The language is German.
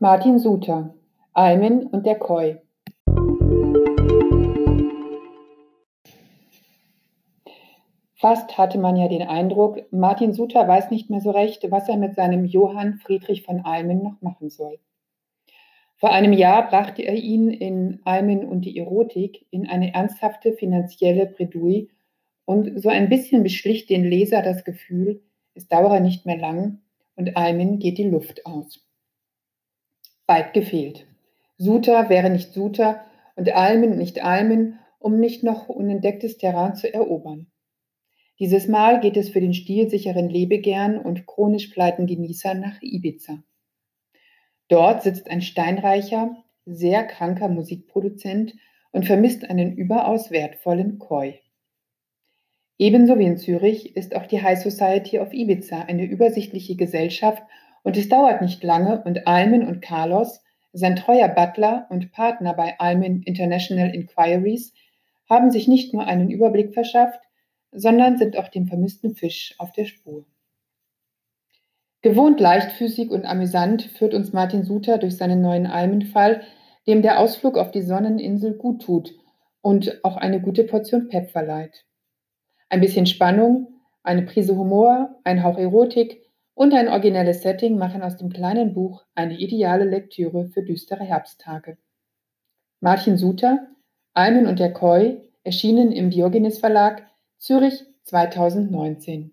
Martin Suter Almen und der Koi Fast hatte man ja den Eindruck, Martin Suter weiß nicht mehr so recht, was er mit seinem Johann Friedrich von Almen noch machen soll. Vor einem Jahr brachte er ihn in Almen und die Erotik in eine ernsthafte finanzielle Bredouille und so ein bisschen beschlicht den Leser das Gefühl, es dauere nicht mehr lang und Almen geht die Luft aus. Weit gefehlt. Suter wäre nicht Suter und Almen nicht Almen, um nicht noch unentdecktes Terrain zu erobern. Dieses Mal geht es für den stilsicheren Lebegern und chronisch Pleitengenießer nach Ibiza. Dort sitzt ein steinreicher, sehr kranker Musikproduzent und vermisst einen überaus wertvollen Koi. Ebenso wie in Zürich ist auch die High Society of Ibiza eine übersichtliche Gesellschaft und es dauert nicht lange und Almen und Carlos, sein treuer Butler und Partner bei Almen International Inquiries, haben sich nicht nur einen Überblick verschafft, sondern sind auch dem vermissten Fisch auf der Spur. Gewohnt leichtfüßig und amüsant führt uns Martin Suter durch seinen neuen Almenfall, dem der Ausflug auf die Sonneninsel gut tut und auch eine gute Portion Pep verleiht. Ein bisschen Spannung, eine Prise Humor, ein Hauch Erotik und ein originelles Setting machen aus dem kleinen Buch eine ideale Lektüre für düstere Herbsttage. Martin Suter, Almen und der Koi, erschienen im Diogenes Verlag, Zürich 2019.